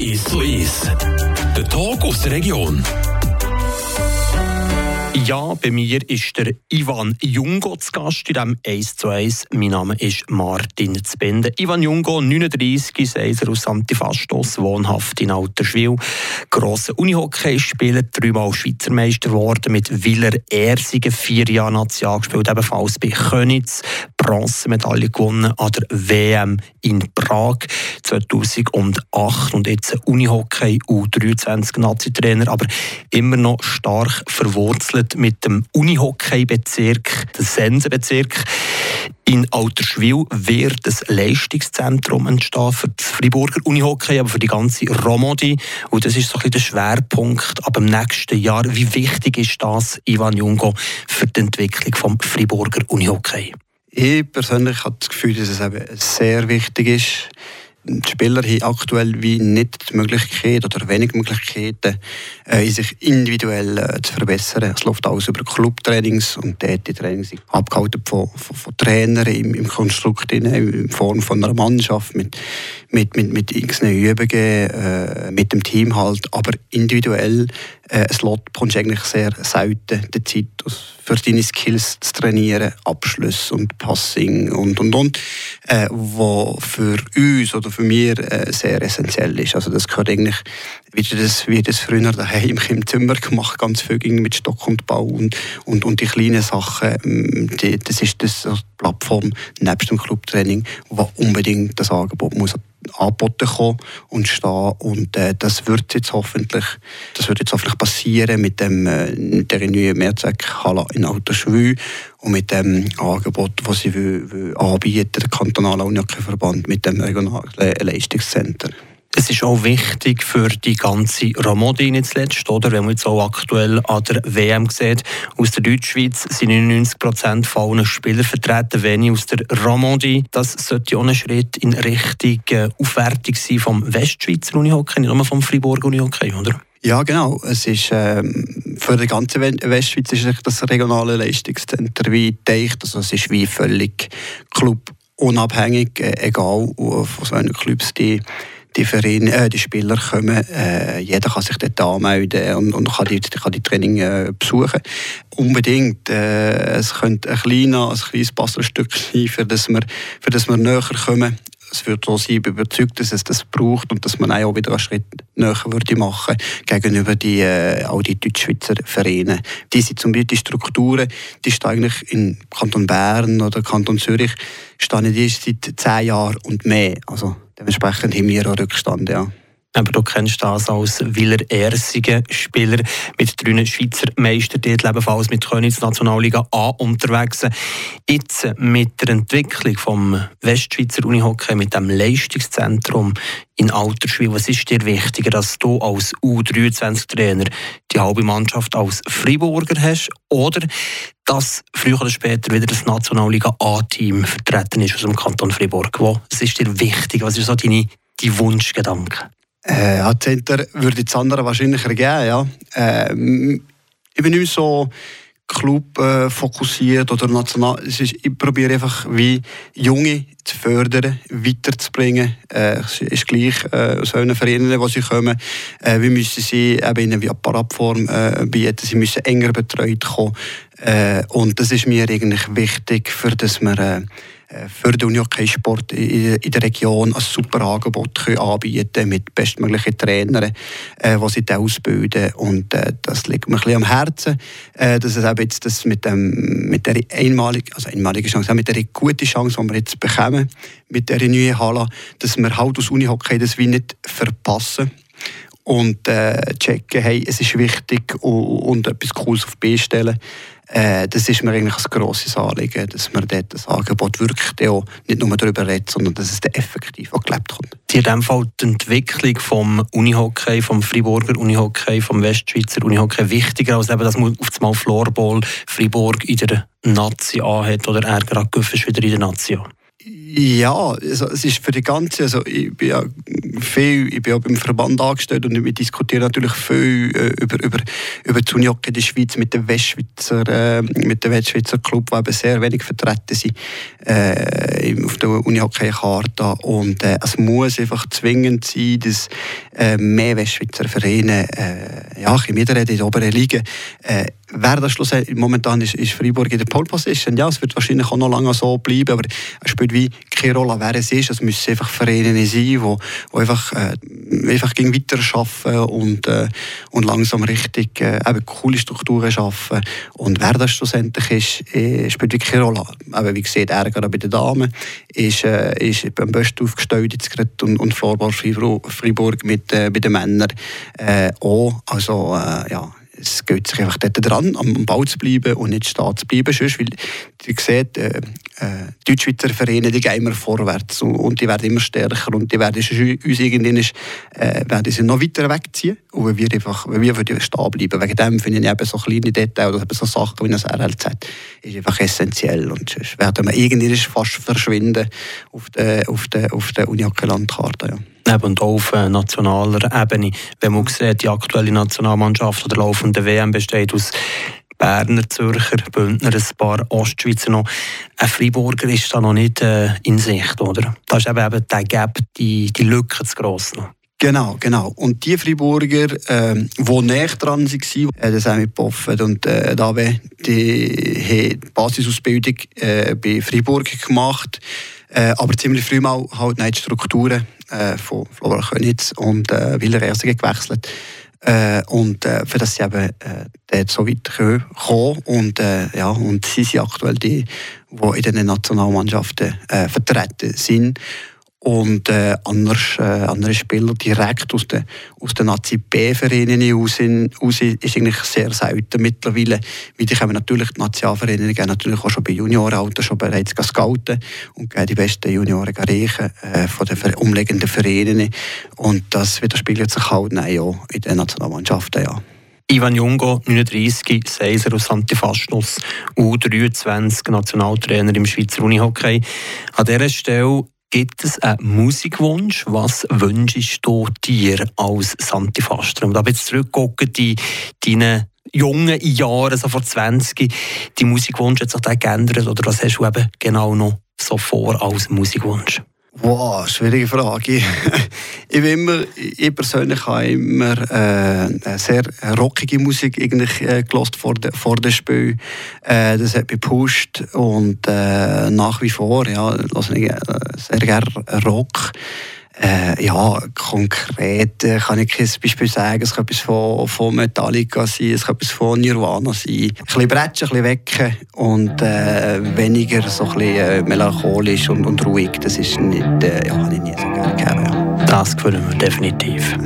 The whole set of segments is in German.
Ist so ist. Der Talk aus der Region. Ja, bei mir ist der Ivan Jungo zu Gast in diesem 1 zu 1. Mein Name ist Martin Zbende. Ivan Jungo, 39, Seiser aus Antifastos, wohnhaft in Alterschwil. Grosser Unihockey-Spieler, dreimal Schweizer Meister geworden, mit Willer Ersigen, vier Jahre National gespielt, ebenfalls bei Könitz, Bronzemedaille gewonnen an der WM in Prag 2008 und jetzt Unihockey U23-Nazi-Trainer, aber immer noch stark verwurzelt mit dem Unihockey-Bezirk, dem Sensenbezirk. In Alterschwil wird ein Leistungszentrum entstehen für das Friburger Unihockey, aber für die ganze Romandie. Und das ist so ein bisschen der Schwerpunkt ab dem nächsten Jahr. Wie wichtig ist das, Ivan Jungo, für die Entwicklung des Friburger Unihockey? Ich persönlich habe das Gefühl, dass es eben sehr wichtig ist, die Spieler haben aktuell wie nicht die Möglichkeit oder wenig Möglichkeiten, äh, sich individuell äh, zu verbessern. Es läuft alles über Clubtrainings und dort die Trainings sind abgehalten von, von, von Trainern im, im Konstrukt, in, in Form von einer Mannschaft, mit, mit, mit, mit irgendeinen Übungen, äh, mit dem Team halt. Aber individuell äh, Slot bekommst du eigentlich sehr selten die Zeit für deine Skills zu trainieren, Abschluss und Passing und und und, äh, wo für uns oder für mich äh, sehr essentiell ist. Also das gehört eigentlich, wie das, wie das früher daheim im Zimmer gemacht, ganz viel mit Stock und Bau und, und, und die kleinen Sachen, mm, die, das ist das Plattform nebst dem Clubtraining, wo unbedingt das Angebot muss angeboten kommen und stehen. Und äh, das wird jetzt hoffentlich, das wird jetzt hoffentlich passieren mit dem äh, mit der neuen Mehrzweckhalle in Autoschwü und mit dem Angebot, das sie will, will anbieten, der kantonale Unihockey-Verband mit dem regionalen Leistungszentrum. Es ist auch wichtig für die ganze Ramodi nicht zuletzt, oder? Wenn man jetzt auch aktuell an der WM sieht, aus der Deutschschweiz sind 99 Prozent von allen Spielern vertreten, wenig aus der Ramodi. Das sollte auch ein Schritt in Richtung äh, Aufwertung sein vom Westschweizer Unihockey, nicht nur vom Fribourg Unihockey, oder? Ja, genau. Es ist, ähm, für die ganze Westschweiz ist das regionale Leistungszentrum wie gedeicht. Also es ist wie völlig clubunabhängig, äh, egal von welchen Clubs die die, Vereine, äh, die Spieler kommen, äh, jeder kann sich dort anmelden und, und kann, die, kann die Training äh, besuchen. Unbedingt. Äh, es könnte ein, kleiner, ein kleines Puzzlestück sein, für das wir, für das wir näher kommen. Es wird so sein, überzeugt, dass es das braucht und dass man auch wieder einen Schritt näher würde machen gegenüber die, äh, all die Deutschschweizer Vereine. Diese zum Beispiel die Strukturen, die stehen eigentlich in Kanton Bern oder Kanton Zürich, stehen die seit zehn Jahren und mehr. Also Dementsprechend haben wir auch Rückstand, ja. Aber du kennst das als Willer Ersigen Spieler mit drei Schweizer Meistertiteln, ebenfalls mit Königs Nationalliga A unterwegs. Jetzt mit der Entwicklung vom Westschweizer Unihockey, mit dem Leistungszentrum in Altersschwil, was ist dir wichtiger, dass du als U23-Trainer die halbe Mannschaft als Friburger hast oder dass früher oder später wieder das Nationalliga A-Team vertreten ist aus dem Kanton Fribourg? Was ist dir wichtig? Was ist so deine, dein Wunschgedanke? Äh, ja, Center würde das andere wahrscheinlich ergeben, ja. Äh, ich bin nicht so Club äh, oder national. Es ist, ich probiere einfach wie Junge zu fördern, weiterzubringen. Äh, es ist gleich äh, aus welchen Vereinen, wo sie kommen. Äh, wir müssen sie eben in einer Paradform äh, bieten. Sie müssen enger betreut kommen. Äh, und das ist mir eigentlich wichtig, für dass wir äh, für den Unihockey-Sport in der Region ein super Angebot können anbieten mit bestmöglichen Trainern, äh, die sie ausbilden. Und äh, das liegt mir ein bisschen am Herzen, dass es eben jetzt das mit, dem, mit der einmaligen, also einmaligen Chance, mit der guten Chance, die wir jetzt bekommen, mit der neuen Halle, dass wir halt aus Unihockey das wie nicht verpassen und checken, hey, es ist wichtig und etwas Cooles auf B stellen. Äh, das ist mir eigentlich ein grosses Anliegen, dass man dort das Angebot wirklich auch nicht nur darüber redet, sondern dass es dann effektiv auch gelebt wird. In dem Fall die Entwicklung vom Unihockey, vom Friburger Unihockey, vom Westschweizer Unihockey wichtiger, als eben, dass man auf einmal Floorball Fribourg in der Nazi anhat oder er gerade wieder in der Nazi Ja, also es ist für die ganze, also ich bin ja viel, ich bin ja beim Verband angestellt und wir diskutieren natürlich viel äh, über, über, über die Unihockey in der Schweiz mit dem Westschweizer, äh, mit dem Westschweizer Club, wo eben sehr wenig vertreten sind äh, auf der Unihockey-Karte. Und äh, es muss einfach zwingend sein, dass äh, mehr Westschweizer Vereine äh, ja, ein bisschen in der oberen Liga. Äh, wer das schlussendlich momentan ist, ist Freiburg in der Pole Position. Ja, es wird wahrscheinlich auch noch lange so bleiben, aber es spielt wie keine Rolle, wer es ist. Es müssen einfach Vereine sein, die, einfach, äh, einfach gegen weiter arbeiten und, äh, und langsam richtig äh, eben coole Strukturen schaffen. Und wer das schlussendlich ist, äh, spielt wirklich keine Rolle. Aber wie gesagt, er gerade bei den Damen ist, äh, ist am besten aufgestellt jetzt und, und Floorball Freiburg mit, äh, bei den Männern äh, auch. Also, äh, ja, es geht sich einfach dort dran, am Bau zu bleiben und nicht stehen zu bleiben. Sonst, weil ihr seht, äh, äh, Deutschschweizer Vereine die gehen immer vorwärts und, und, die werden immer stärker und die werden uns irgendwann äh, werden sie noch weiter wegziehen und wenn wir einfach wir stehen bleiben. Wegen dem finde ich eben so kleine Details oder so Sachen wie das RLZ ist einfach essentiell und sonst werden wir irgendwann fast verschwinden auf der, auf der, auf der Uni-Landkarte. Ja eben auf nationaler Ebene. Wenn man sieht, die aktuelle Nationalmannschaft oder laufende WM besteht aus Berner, Zürcher, Bündner, ein paar Ostschweizer noch. Ein Freiburger ist da noch nicht äh, in Sicht, oder? Da ist eben, eben der Gap, die, die Lücke zu gross noch. Genau, genau. Und die Freiburger, äh, die näher dran waren, äh, das haben wir Poffet und äh, Dave, die haben die Basisausbildung äh, bei Freiburg gemacht, äh, aber ziemlich früh mal halt die Strukturen äh, von Flora Könitz und äh, Willer Ersigen gewechselt. Äh, und äh, für das sie eben äh, dort so weit kommen und, äh, ja, und sie sind aktuell die, die in den Nationalmannschaften äh, vertreten sind und äh, anders, äh, andere Spieler direkt aus den, aus den Nazi-B-Vereinen raus, raus ist eigentlich sehr selten mittlerweile. Weil die kommen natürlich, die Nationalvereine gehen natürlich auch schon bei Juniorenalter schon bereits scouten und gehen die besten Junioren reichen äh, von den umliegenden Vereinen. Und das widerspiegelt sich halt auch in den Nationalmannschaften. Ja. Ivan Jungo, 39, Seiser aus Antifastus, U23, Nationaltrainer im Schweizer Unihockey. An dieser Stelle Gibt es einen Musikwunsch? Was wünschst du dir als Santifaster? Und da jetzt zurückgucken, die, deine jungen Jahren, so vor 20, die Musikwunsch hat sich da geändert? Oder was hast du eben genau noch so vor als Musikwunsch? Wow, schwierige Frage. ich, bin immer, ich persönlich habe immer äh, sehr rockige Musik eigentlich äh, gelost vor, de, vor dem Spiel. Äh, das hat mich gepusht und äh, nach wie vor ja, höre ich äh, sehr gerne Rock. Äh, ja, konkret äh, kann ich kein Beispiel sagen. Es kann etwas von, von Metallica sein, es kann etwas von Nirvana sein. Ein bisschen bretschen, ein bisschen wecken und äh, weniger so ein bisschen äh, melancholisch und, und ruhig. Das ist nicht, äh, ja, habe ich nie so gerne gehört. Das gefällt mir definitiv.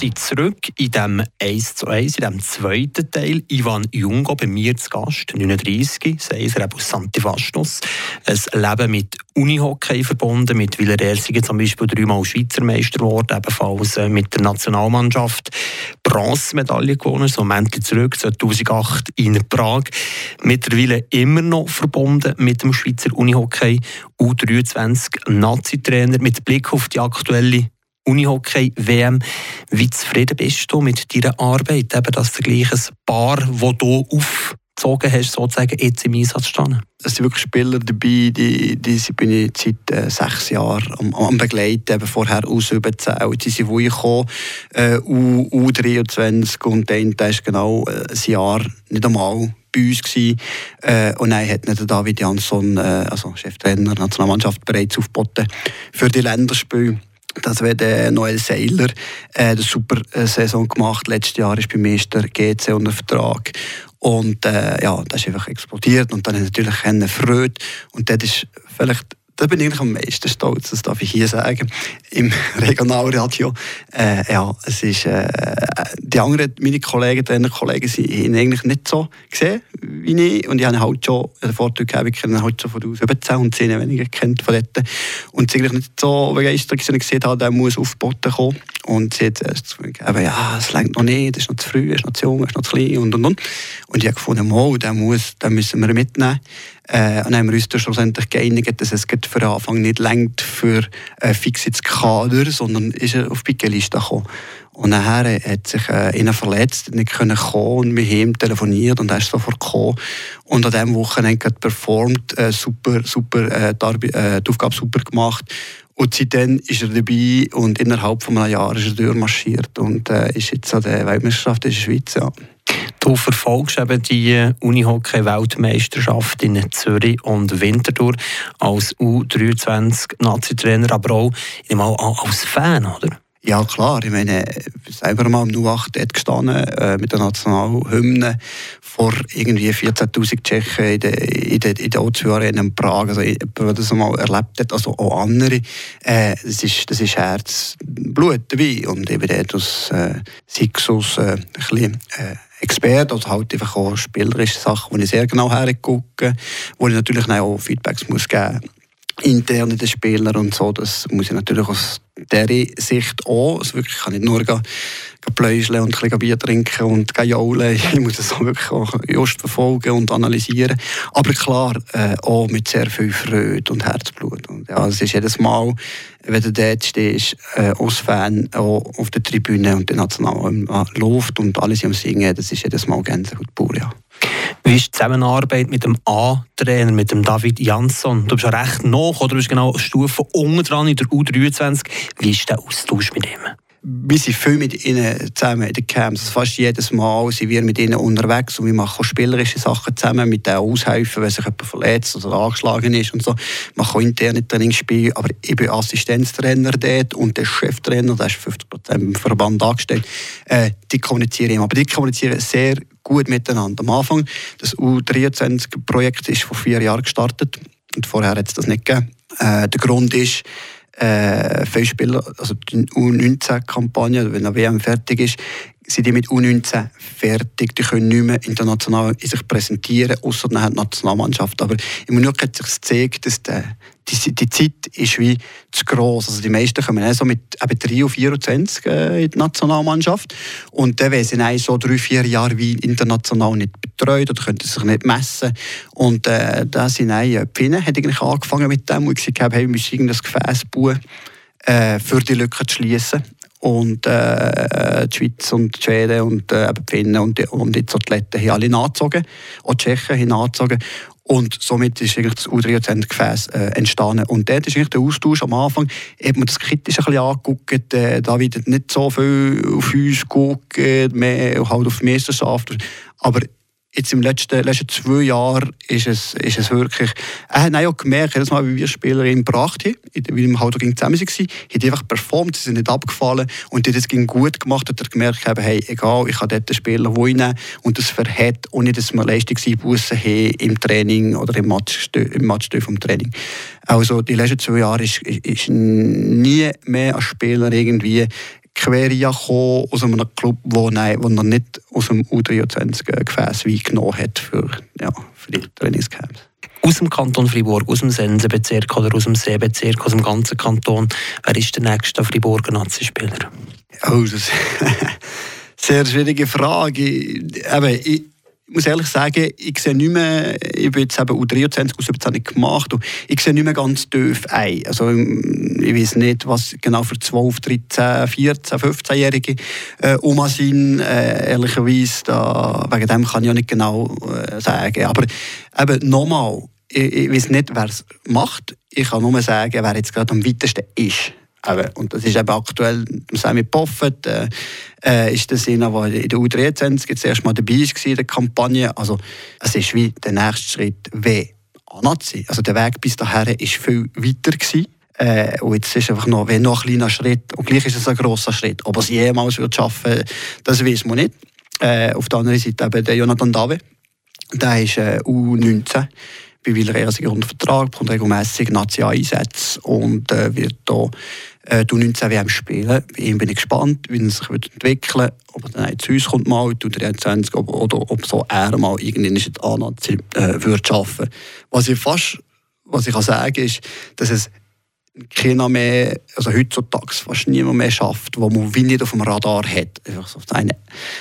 Sind zurück in dem 1 zu 1, in dem zweiten Teil. Ivan Jungo bei mir zu Gast, 39, Seiser aus Santifastos. Ein Leben mit Unihockey verbunden, mit Villarreal zum Beispiel dreimal Schweizer Meister geworden, ebenfalls äh, mit der Nationalmannschaft Bronzemedaille gewonnen, so Moment zurück, 2008 in Prag. Mittlerweile immer noch verbunden mit dem Schweizer Unihockey, U23 Nazi-Trainer mit Blick auf die aktuelle Unihockey-WM. Wie zufrieden bist du mit deiner Arbeit? Eben das Paar, das du aufgezogen hast, sozusagen jetzt im Einsatz stehen? Es sind wirklich Spieler dabei, die, die bin ich seit äh, sechs Jahren am, am begleiten, eben vorher aus überzählt. Sie sind gekommen, äh, U, U23 und dann ist genau äh, ein Jahr nicht einmal bei uns gewesen. Äh, und dann hat nicht David Jansson, äh, also Cheftrainer der Nationalmannschaft, bereits aufgeboten für die Länderspiele. Das wäre der Noel Seiler, äh, eine super äh, Saison gemacht. Letztes Jahr ist beim Meister GC unter Vertrag. Und äh, ja, das ist einfach explodiert. Und dann hat natürlich eine Freude. Und das ist vielleicht da bin ich am meisten stolz, das darf ich hier sagen, im Regionalradio. Äh, ja, es ist, äh, die anderen, meine Kollegen, die Kollegen, sie haben eigentlich nicht so gesehen wie ich. Und ich habe halt schon den Vorteil gehabt, ich kenne halt schon von aus 17 und 10 weniger kennt von dort. Und sie eigentlich nicht so begeistert, dass ich gesehen habe, der muss aufgeboten kommen. Und sie hat erst gegeben, ja, es längt noch nicht, es ist noch zu früh, es ist noch zu jung, es ist noch zu klein und und und. Und ich habe gefunden, mal, den, muss, den müssen wir mitnehmen. Äh, und haben wir uns dann schlussendlich geeinigt, dass es für den Anfang nicht längt für ein fixes Kader, sondern ist er auf die Pickeliste gekommen. Und nachher hat sich äh, einer verletzt, nicht können kommen und wir haben telefoniert und er ist sofort gekommen. Und an diesem Wochenende performt, äh, super, super, äh, die, äh, die Aufgabe super gemacht. Und seitdem ist er dabei und innerhalb von einem Jahr ist er durchmarschiert und äh, ist jetzt an der Weltmeisterschaft in der Schweiz. Ja. Du verfolgst eben die Unihockey-Weltmeisterschaft in Zürich und Winterthur als U23-Nazi-Trainer, aber auch als Fan, oder? Ja, klar. Ich meine, selber mal im U8 dort gestanden, äh, mit der Nationalhymne vor irgendwie 14.000 Tschechen in der, in der, in der O2 Arena in Prag. Also, wer das mal erlebt hat, also auch andere, äh, das, ist, das ist Herz, Blut dabei. Und eben dort aus äh, Sixus äh, ein bisschen, äh, Experte oder halt einfach auch spielerische Sachen, wo ich sehr genau hergucke, wo ich natürlich auch Feedbacks muss geben muss intern den Spielern und so. Das muss ich natürlich aus dieser Sicht auch. Also wirklich, ich kann nicht nur gehen, pläuscheln und ein bisschen Bier trinken und jaulen. Ich muss das auch wirklich auch just verfolgen und analysieren. Aber klar, äh, auch mit sehr viel Freude und Herzblut. Und ja, es ist jedes Mal, wenn du dort stehst, äh, als Fan auf der Tribüne und der National Luft und alles am Singen, das ist jedes Mal Gänsehaut pur, ja. Wie ist die Zusammenarbeit mit dem A-Trainer, mit dem David Jansson? Du bist ja recht noch, oder du bist genau eine Stufe unten dran in der U23. Wie ist der Austausch mit ihm? wir sind viel mit ihnen zusammen in den Camps. Fast jedes Mal sind wir mit ihnen unterwegs und wir machen auch spielerische Sachen zusammen mit denen aushelfen, wenn sich jemand verletzt oder angeschlagen ist und so. Wir machen auch interne Trainingsspiele, aber ich bin Assistenztrainer dort und der Cheftrainer, der ist 50 im Verband angestellt, äh, die kommunizieren immer. Aber die kommunizieren sehr gut miteinander. Am Anfang, das U23-Projekt ist vor vier Jahren gestartet und vorher hat es das nicht gegeben. Äh, der Grund ist, äh, viele Spieler, also die U19-Kampagne, wenn der WM fertig ist, sind die mit U19 fertig. Die können nicht mehr international in sich präsentieren, außer die Nationalmannschaft. Aber im Moment hat sich gezeigt, dass der, die, die Zeit ist wie zu gross. Also die meisten kommen so mit eben 3 auf 24 äh, in die Nationalmannschaft. Und dann werden sie so drei, vier Jahre wie international nicht betreut oder können sich nicht messen. Und äh, da sind auch Pfinnen hat eigentlich angefangen mit dem und gesagt, hey, wir müssen irgendein Gefäß bauen, äh, für die Lücke zu schließen und äh, die Schweiz und die Schweden und äh, die Finnen und die, und die Athleten haben alle nachgezogen. Auch die Tschechen haben nachgezogen. Und somit ist eigentlich das U23-Gefäß äh, entstanden. Und dort ist eigentlich der Austausch am Anfang, hat man das kritisch ein bisschen angeguckt, äh, da wird nicht so viel auf uns geguckt, mehr halt auf die Meisterschaft. Aber jetzt im letzten, letzten zwei Jahren ist es, ist es wirklich, er hat auch gemerkt, jedes Mal, wie wir Spieler ihn gebracht haben, wie wir halt zusammen waren, hat einfach performt, sie sind nicht abgefallen und das ging gut gemacht, hat er gemerkt, hey, egal, ich habe dort einen Spieler reinnehmen und das verhält, ohne dass wir Leistungseinbußen haben im Training oder im Matchstö im Matchstö vom Training. Also die letzten zwei Jahre ist, ist nie mehr ein Spieler irgendwie Queria gekommen aus einem Club, wo, nein, wo er nicht aus dem U23-Gefäß Wein genommen hat für, ja, für die Trainingscamps. Aus dem Kanton Fribourg, aus dem Sensenbezirk oder aus dem Seebezirk, aus dem ganzen Kanton, wer ist der nächste Friburger Nazi-Spieler? Oh, das sehr schwierige Frage. Eben, ich, ich muss ehrlich sagen, ich sehe nicht mehr, ich bin jetzt eben U23 aus 17 gemacht, und ich sehe nicht mehr ganz tief ein. Also, ich weiß nicht, was genau für 12, 13, 14, 15-Jährige äh, Oma sind. Äh, ehrlicherweise, da, wegen dem kann ich ja nicht genau äh, sagen. Aber eben nochmal, ich, ich weiß nicht, wer es macht. Ich kann nur sagen, wer jetzt gerade am weitesten ist. Eben, und das ist eben aktuell Sammy Poffet, äh, äh, ist das einer, der in der U23 jetzt erst mal dabei war in der Kampagne. Also es ist wie der nächste Schritt wie Nazi. Also der Weg bis dahin ist viel weiter gewesen. Äh, und jetzt ist einfach noch, wenn noch ein kleiner Schritt, und gleich ist es ein grosser Schritt. Ob er es jemals wird schaffen das weiß man nicht. Äh, auf der anderen Seite eben der Jonathan Dave, der ist äh, U19 bei Villarreal unter Vertrag, bekommt regelmässig Nazi-Einsätze und äh, wird hier äh, 19 WM spielen. Bei ihm bin ich gespannt, wie er sich wird entwickeln wird, ob er dann zu uns kommt mal, tut er 20, oder ob so er mal irgendwann in der A-Nazi äh, wird. Was ich fast was ich kann sagen ist, dass es keiner mehr, also heutzutage fast niemand mehr schafft, wo man wie nicht auf dem Radar hat. Einfach so eine,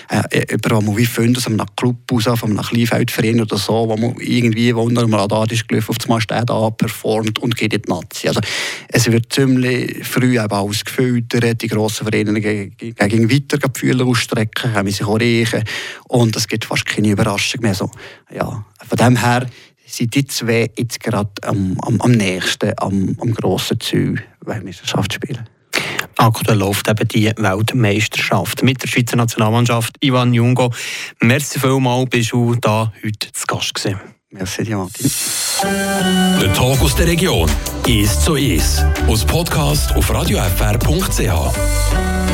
äh, jemand, wo man wie findet, aus einem Club aus, von einem Kleinfeldverein oder so, wo man irgendwie, wo unter dem Radar ist, gelaufen, auf das steht da, performt und geht in die Nazi. Also, es wird ziemlich früh eben gefiltert, die grossen Vereine gegen, weiter Gefühle ausstrecken, haben sich auch riechen und es gibt fast keine Überraschung mehr. So, ja, von dem her sind die zwei jetzt gerade am, am, am nächsten, am, am grossen Ziel, Weltmeisterschaft spielen. Aktuell läuft eben die Weltmeisterschaft mit der Schweizer Nationalmannschaft. Ivan Jungo, merci vielmals, bist du da heute zu Gast gewesen. Merci dir, Martin. Der Tag aus der Region ist so ist. Aus Podcast auf radiofr.ch.